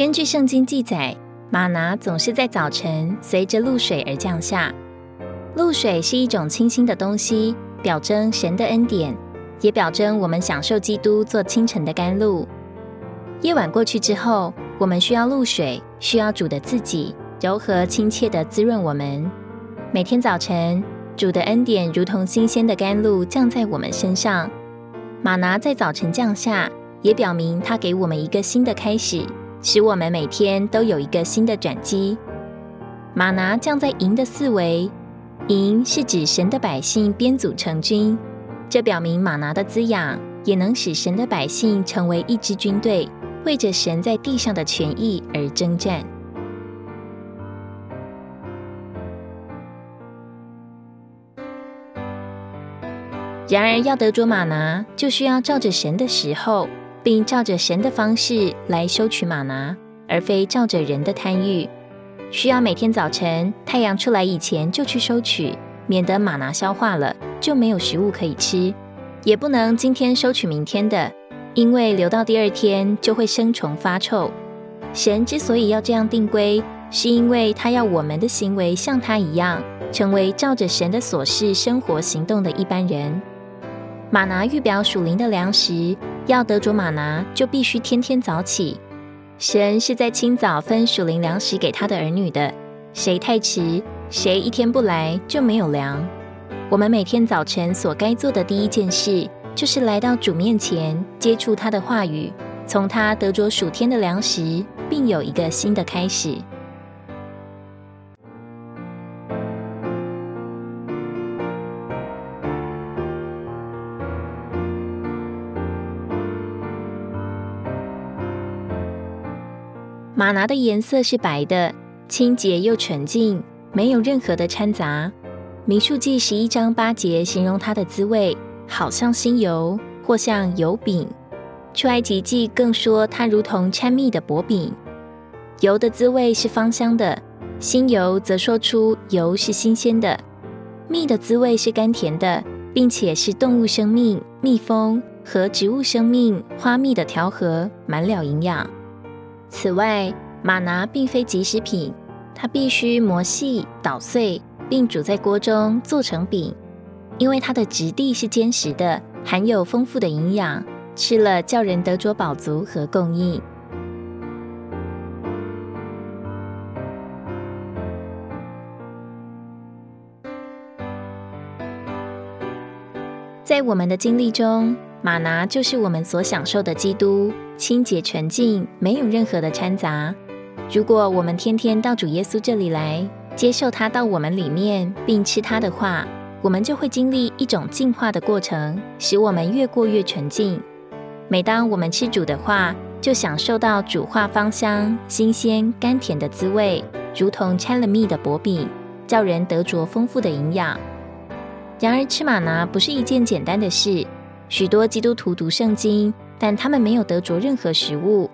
根据圣经记载，玛拿总是在早晨随着露水而降下。露水是一种清新的东西，表征神的恩典，也表征我们享受基督做清晨的甘露。夜晚过去之后，我们需要露水，需要主的自己柔和亲切的滋润我们。每天早晨，主的恩典如同新鲜的甘露降在我们身上。玛拿在早晨降下，也表明他给我们一个新的开始。使我们每天都有一个新的转机。马拿降在营的四围，营是指神的百姓编组成军，这表明马拿的滋养也能使神的百姓成为一支军队，为着神在地上的权益而征战。然而，要得着马拿，就需要照着神的时候。并照着神的方式来收取玛拿，而非照着人的贪欲。需要每天早晨太阳出来以前就去收取，免得玛拿消化了就没有食物可以吃。也不能今天收取明天的，因为留到第二天就会生虫发臭。神之所以要这样定规，是因为他要我们的行为像他一样，成为照着神的所事生活行动的一般人。玛拿预表属灵的粮食。要得着玛拿，就必须天天早起。神是在清早分属灵粮食给他的儿女的。谁太迟，谁一天不来，就没有粮。我们每天早晨所该做的第一件事，就是来到主面前，接触他的话语，从他得着属天的粮食，并有一个新的开始。玛拿的颜色是白的，清洁又纯净，没有任何的掺杂。民数记十一章八节形容它的滋味，好像新油，或像油饼。出埃及记更说它如同掺蜜的薄饼。油的滋味是芳香的，新油则说出油是新鲜的。蜜的滋味是甘甜的，并且是动物生命、蜜蜂和植物生命花蜜的调和，满了营养。此外，玛拿并非即食品，它必须磨细、捣碎，并煮在锅中做成饼。因为它的质地是坚实的，含有丰富的营养，吃了叫人得着饱足和供应。在我们的经历中，玛拿就是我们所享受的基督。清洁纯净，没有任何的掺杂。如果我们天天到主耶稣这里来，接受他到我们里面，并吃他的话，我们就会经历一种进化的过程，使我们越过越纯净。每当我们吃主的话，就享受到主化芳香、新鲜、甘甜的滋味，如同掺了蜜的薄饼，叫人得着丰富的营养。然而，吃玛拿不是一件简单的事。许多基督徒读圣经。但他们没有得着任何食物，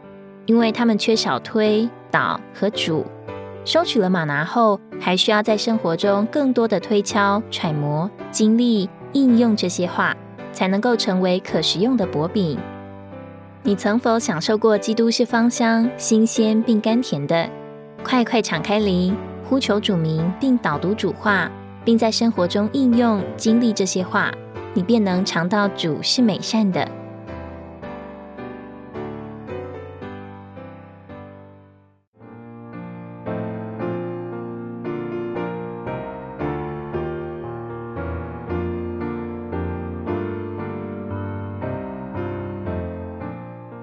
因为他们缺少推导和煮。收取了玛拿后，还需要在生活中更多的推敲、揣摩、经历、应用这些话，才能够成为可食用的薄饼。你曾否享受过基督是芳香、新鲜并甘甜的？快快敞开灵，呼求主名，并导读主话，并在生活中应用、经历这些话，你便能尝到主是美善的。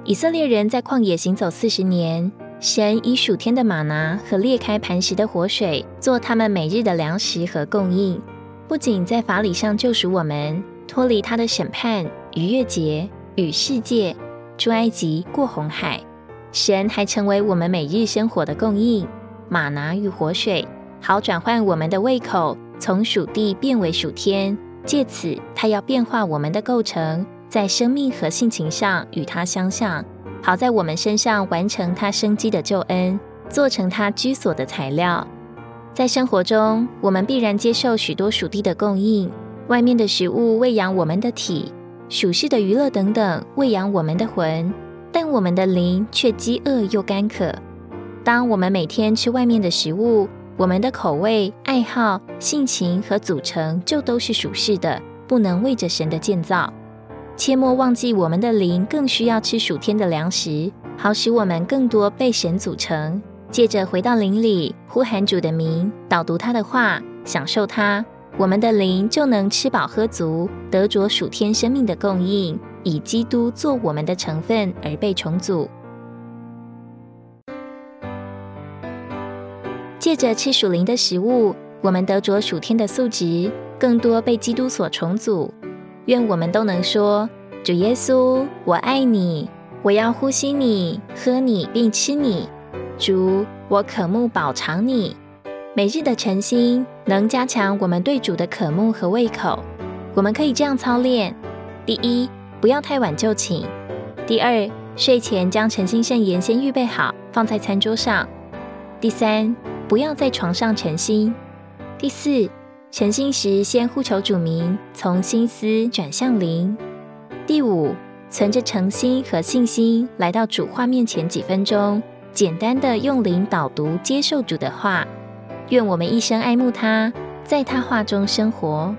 以色列人在旷野行走四十年，神以数天的玛拿和裂开磐石的活水做他们每日的粮食和供应。不仅在法理上救赎我们，脱离他的审判、逾越节、与世界、出埃及、过红海，神还成为我们每日生活的供应，玛拿与活水，好转换我们的胃口，从属地变为属天。借此，他要变化我们的构成。在生命和性情上与他相像，好在我们身上完成他生机的救恩，做成他居所的材料。在生活中，我们必然接受许多属地的供应，外面的食物喂养我们的体，属世的娱乐等等喂养我们的魂，但我们的灵却饥饿又干渴，当我们每天吃外面的食物，我们的口味、爱好、性情和组成就都是属世的，不能为着神的建造。切莫忘记，我们的灵更需要吃属天的粮食，好使我们更多被神组成。借着回到灵里，呼喊主的名，导读他的话，享受他，我们的灵就能吃饱喝足，得着属天生命的供应，以基督做我们的成分而被重组。借着吃属灵的食物，我们得着属天的素质，更多被基督所重组。愿我们都能说：“主耶稣，我爱你，我要呼吸你、喝你并吃你。主，我渴慕饱尝你。”每日的晨星能加强我们对主的渴慕和胃口。我们可以这样操练：第一，不要太晚就寝；第二，睡前将晨星圣言先预备好，放在餐桌上；第三。不要在床上晨心。第四，晨心时先呼求主名，从心思转向灵。第五，存着诚心和信心来到主话面前几分钟，简单的用灵导读接受主的话。愿我们一生爱慕他，在他话中生活。